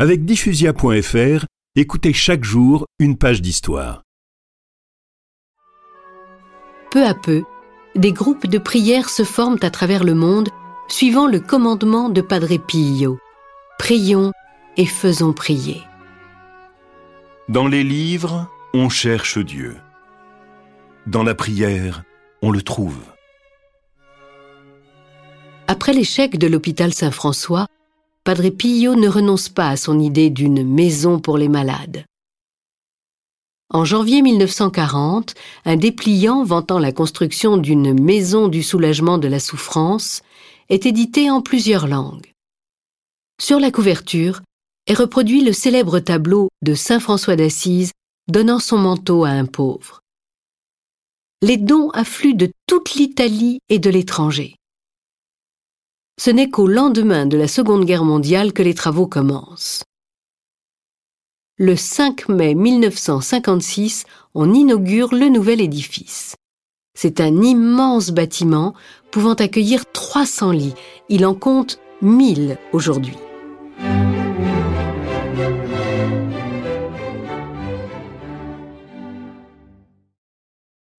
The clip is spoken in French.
Avec diffusia.fr, écoutez chaque jour une page d'histoire. Peu à peu, des groupes de prière se forment à travers le monde suivant le commandement de Padre Pio. Prions et faisons prier. Dans les livres, on cherche Dieu. Dans la prière, on le trouve. Après l'échec de l'hôpital Saint-François, Padre Pio ne renonce pas à son idée d'une maison pour les malades. En janvier 1940, un dépliant vantant la construction d'une maison du soulagement de la souffrance est édité en plusieurs langues. Sur la couverture est reproduit le célèbre tableau de Saint François d'Assise donnant son manteau à un pauvre. Les dons affluent de toute l'Italie et de l'étranger ce n'est qu'au lendemain de la Seconde Guerre mondiale que les travaux commencent. Le 5 mai 1956, on inaugure le nouvel édifice. C'est un immense bâtiment pouvant accueillir 300 lits. Il en compte 1000 aujourd'hui.